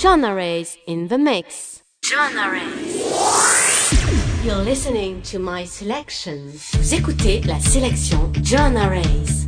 Joanna Rays in the mix. Joanna Rays. You're listening to my selection. Vous écoutez la sélection Joanna Rays.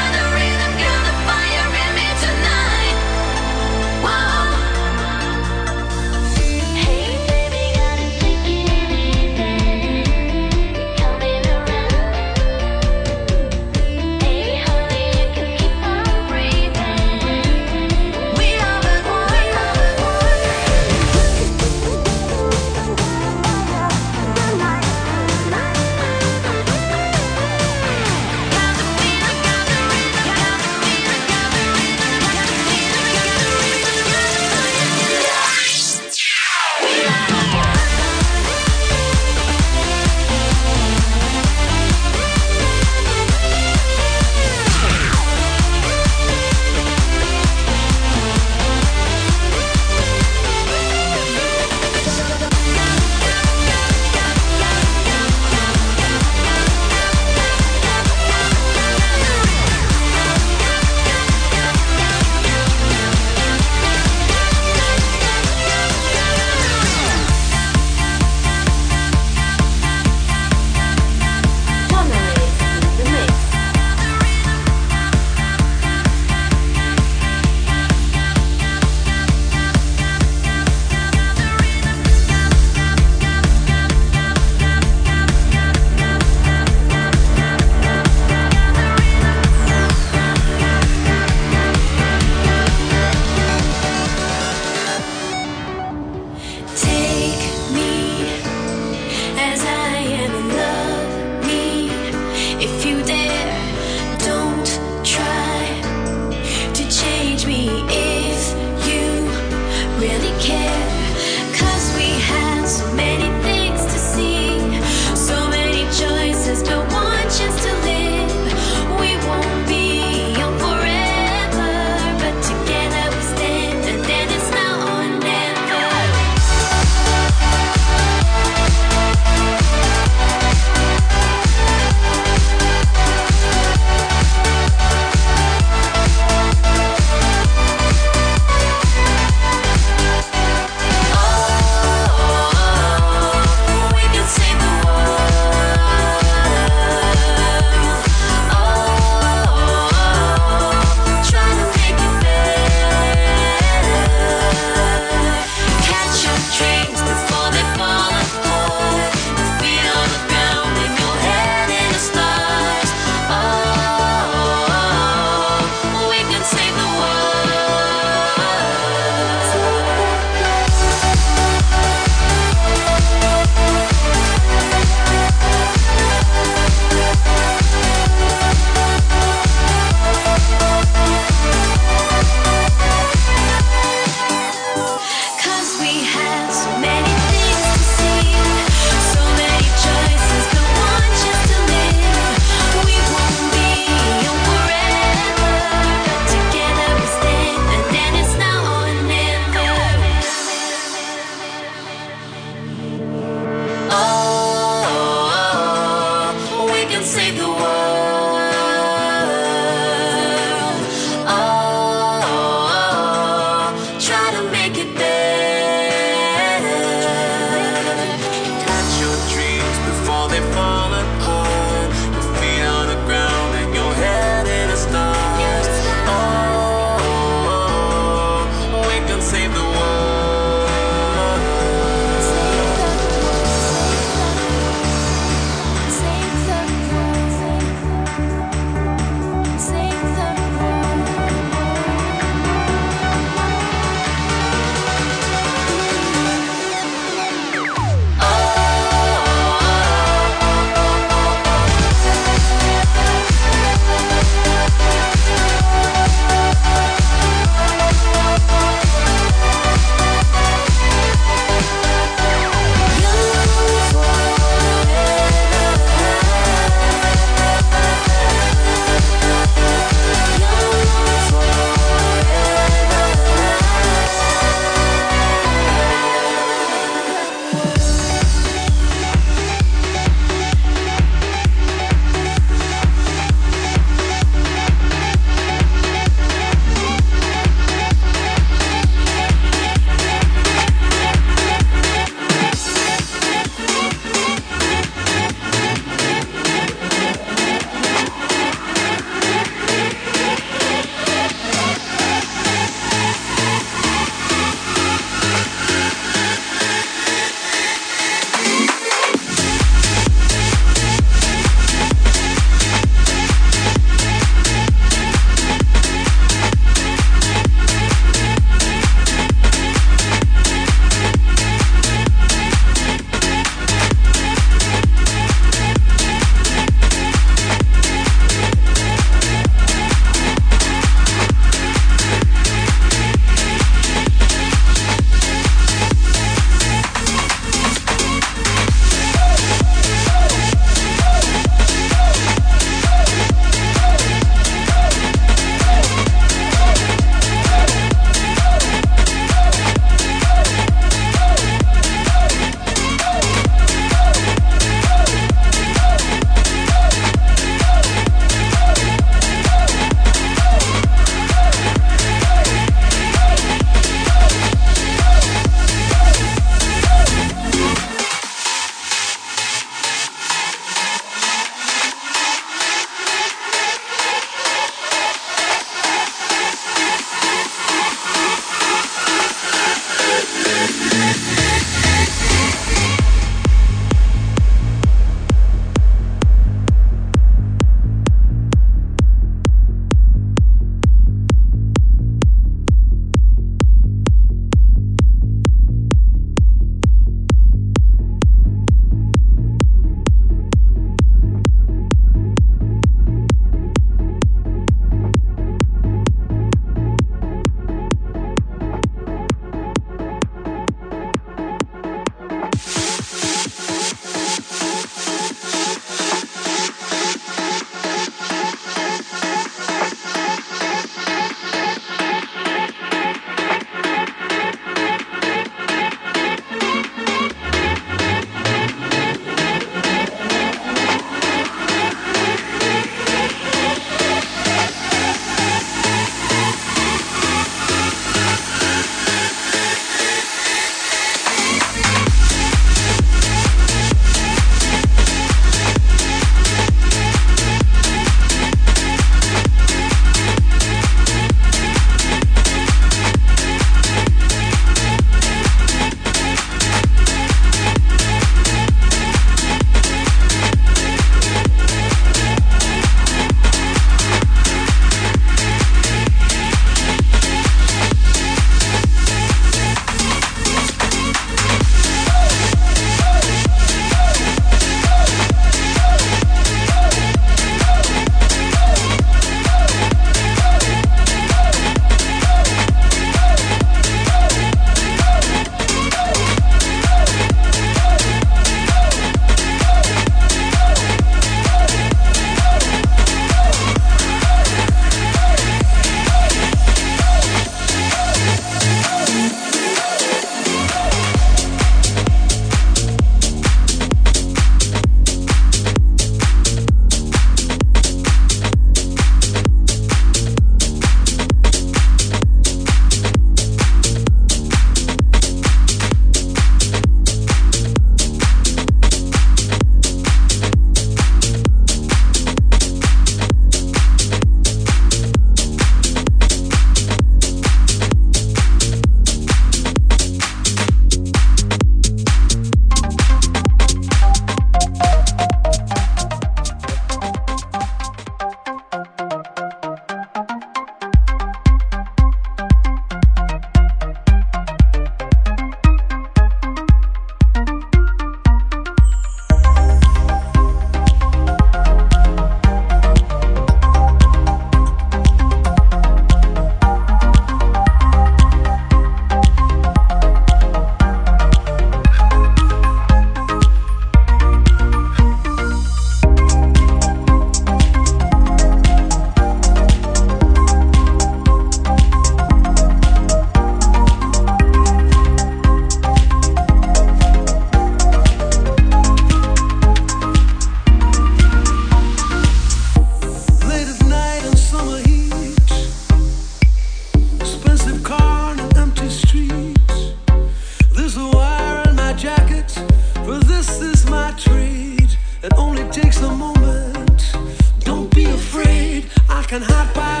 takes the moment. Don't be afraid, I can hide by.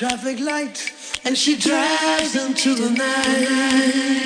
traffic light and she drives into the night.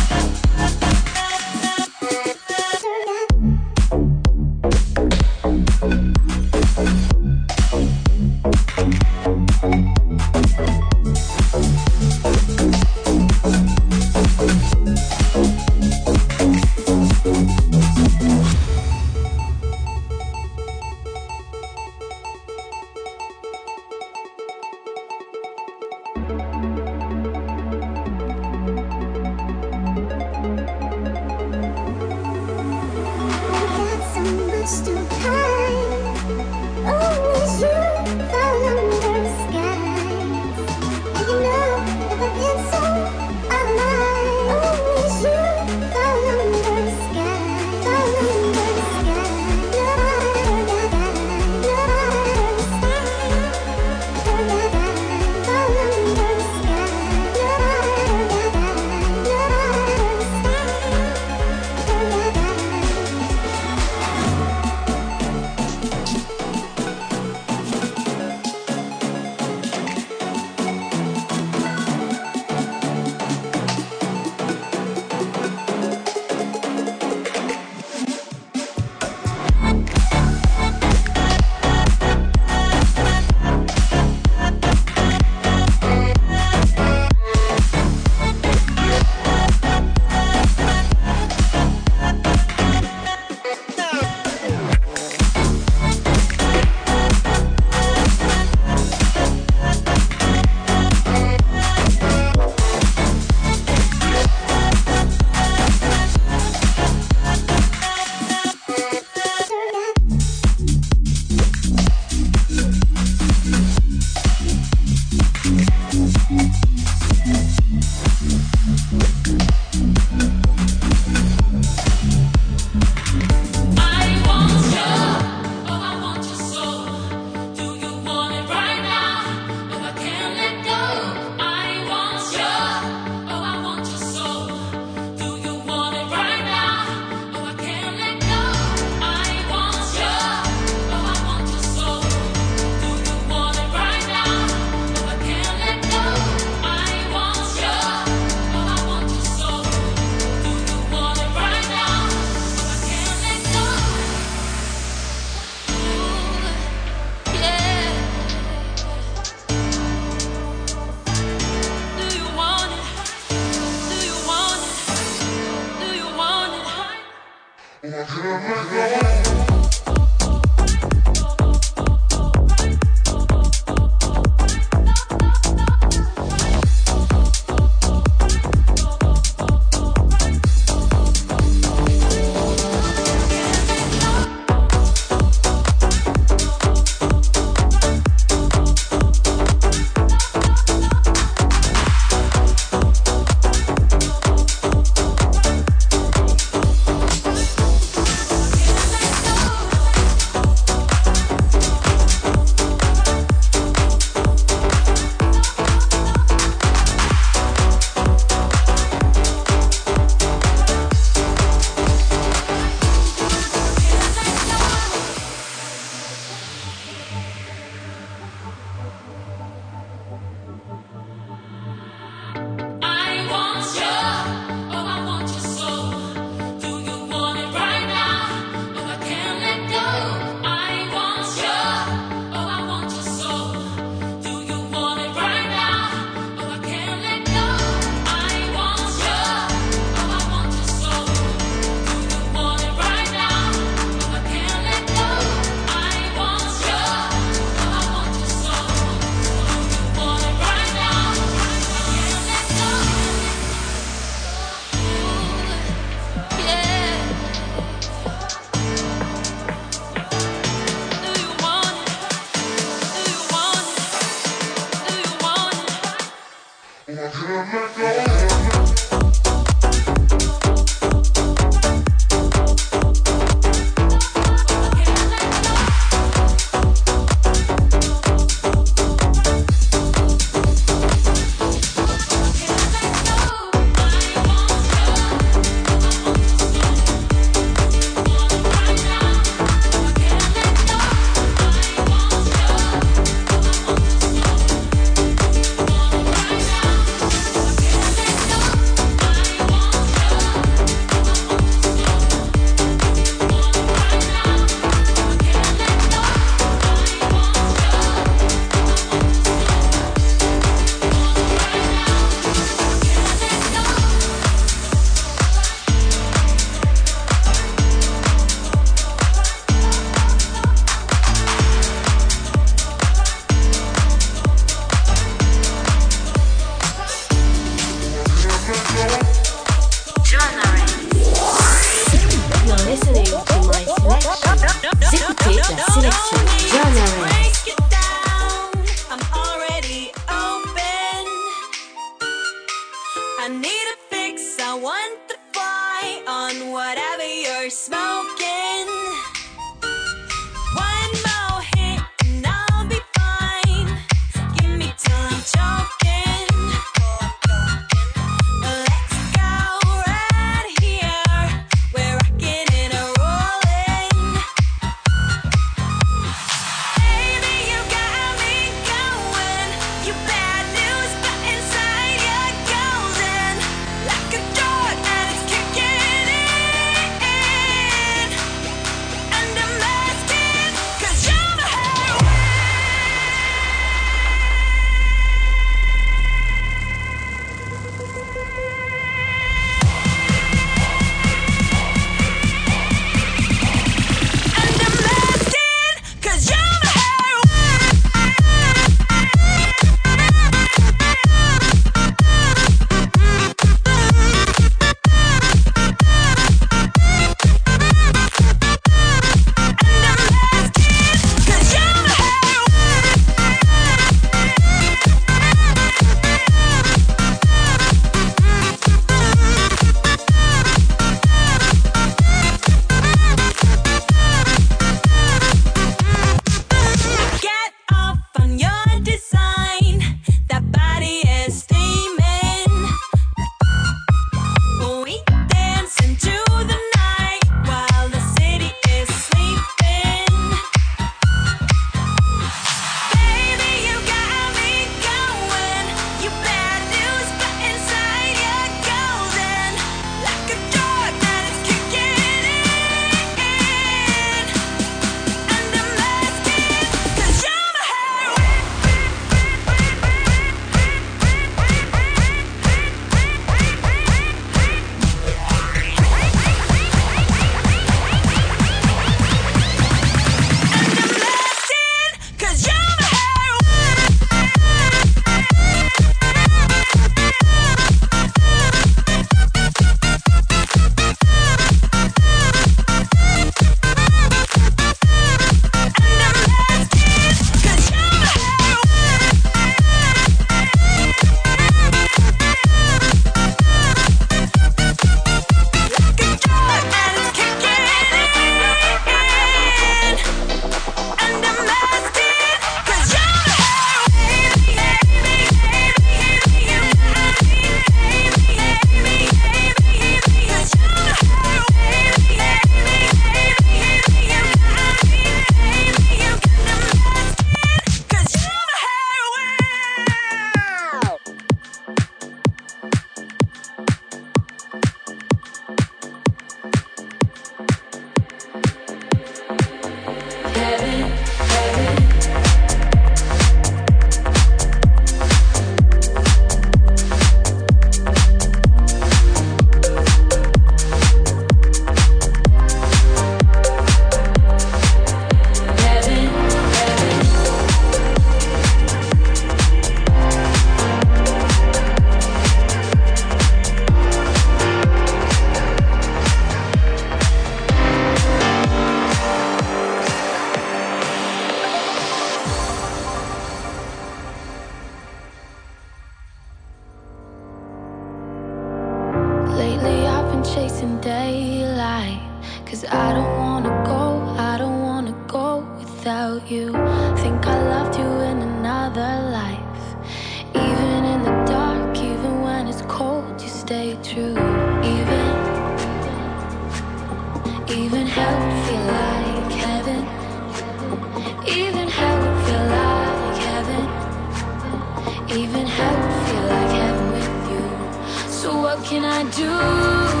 even heaven feel like heaven with you. So what can I do?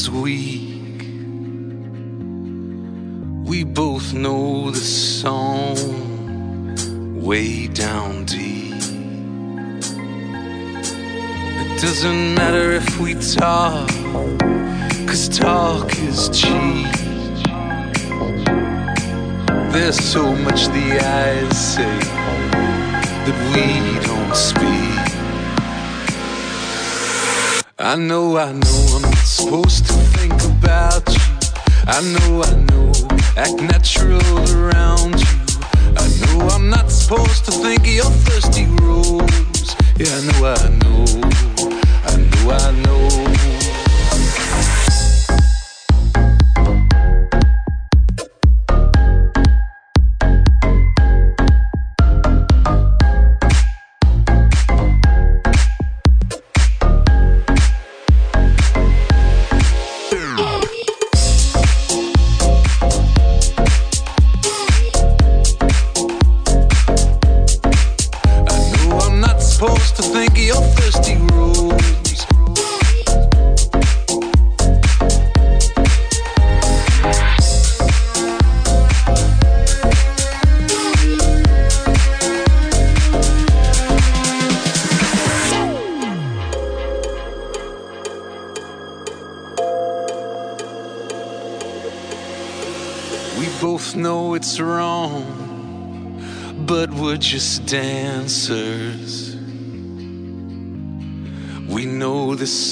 Is weak. We both know the song way down deep. It doesn't matter if we talk, cause talk is cheap. There's so much the eyes say that we don't speak. I know, I know, I'm supposed to think about you. I know, I know, act natural around you. I know I'm not supposed to think of your thirsty rose. Yeah, I know, I know, I know, I know.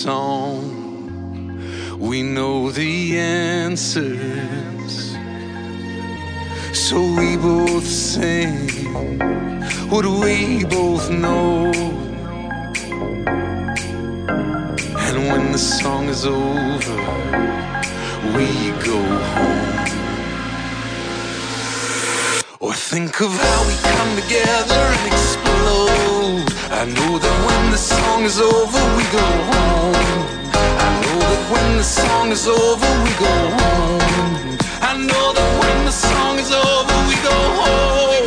Song, we know the answers. So we both sing what we both know. And when the song is over, we go home. Or think of how we come together and explode. I know that when the song is over, we go home. I know that when the song is over, we go home. I know that when the song is over, we go home.